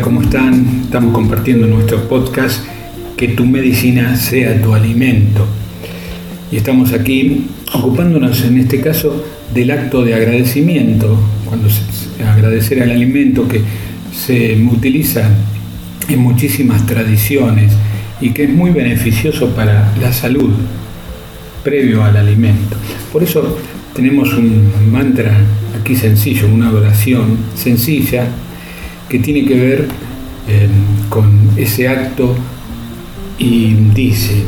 ¿cómo están? Estamos compartiendo nuestro podcast Que tu medicina sea tu alimento. Y estamos aquí ocupándonos en este caso del acto de agradecimiento, cuando se, agradecer al alimento que se utiliza en muchísimas tradiciones y que es muy beneficioso para la salud previo al alimento. Por eso tenemos un mantra aquí sencillo, una oración sencilla que tiene que ver eh, con ese acto y dice,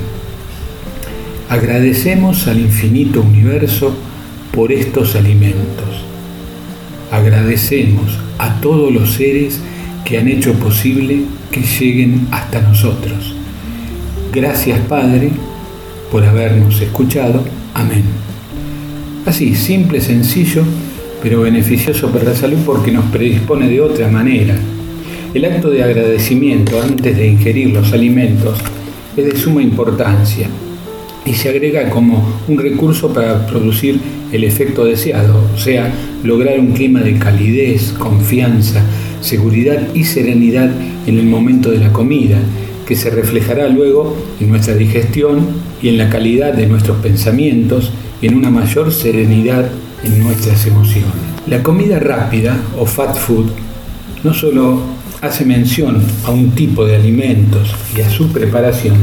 agradecemos al infinito universo por estos alimentos. Agradecemos a todos los seres que han hecho posible que lleguen hasta nosotros. Gracias Padre por habernos escuchado. Amén. Así, simple, sencillo, pero beneficioso para la salud porque nos predispone de otra manera. El acto de agradecimiento antes de ingerir los alimentos es de suma importancia y se agrega como un recurso para producir el efecto deseado, o sea, lograr un clima de calidez, confianza, seguridad y serenidad en el momento de la comida, que se reflejará luego en nuestra digestión y en la calidad de nuestros pensamientos y en una mayor serenidad nuestras emociones. La comida rápida o fat food no solo hace mención a un tipo de alimentos y a su preparación,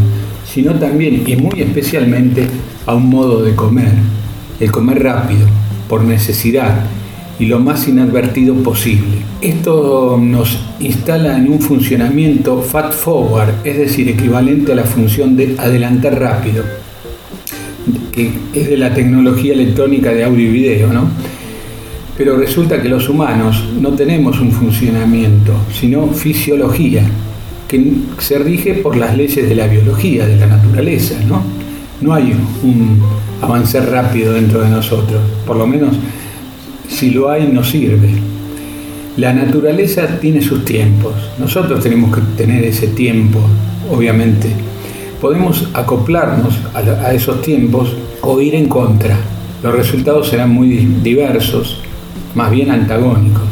sino también y muy especialmente a un modo de comer, el comer rápido, por necesidad y lo más inadvertido posible. Esto nos instala en un funcionamiento fat forward, es decir, equivalente a la función de adelantar rápido, que es de la tecnología electrónica de audio y video, ¿no? Pero resulta que los humanos no tenemos un funcionamiento, sino fisiología, que se rige por las leyes de la biología, de la naturaleza, ¿no? No hay un avanzar rápido dentro de nosotros, por lo menos si lo hay no sirve. La naturaleza tiene sus tiempos, nosotros tenemos que tener ese tiempo, obviamente. Podemos acoplarnos a, esos tiempos o ir en contra. Los resultados serán muy diversos, más bien antagónicos.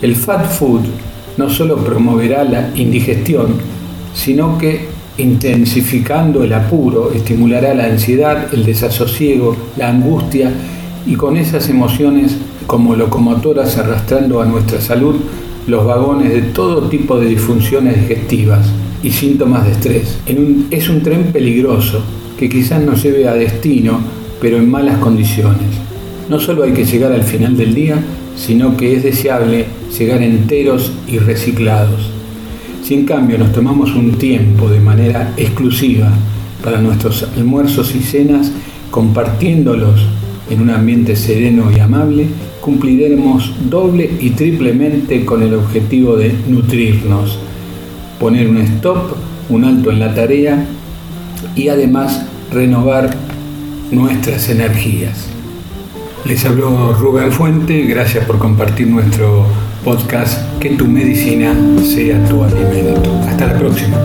El fat food no solo promoverá la indigestión, sino que intensificando el apuro, estimulará la ansiedad, el desasosiego, la angustia y con esas emociones como locomotoras arrastrando a nuestra salud los vagones de todo tipo de disfunciones digestivas y síntomas de estrés. es un tren peligroso que quizás nos lleve a destino, pero en malas condiciones. No solo hay que llegar al final del día, sino que es deseable llegar enteros y reciclados. Si en cambio nos tomamos un tiempo de manera exclusiva para nuestros almuerzos y cenas, compartiéndolos en un ambiente sereno y amable, cumpliremos doble y triplemente con el objetivo de nutrirnos, poner un stop, un alto en la tarea y además renovar nuestras energías. Les habló Rubén Fuente, gracias por compartir nuestro podcast Que tu medicina sea tu alimento. Hasta la próxima.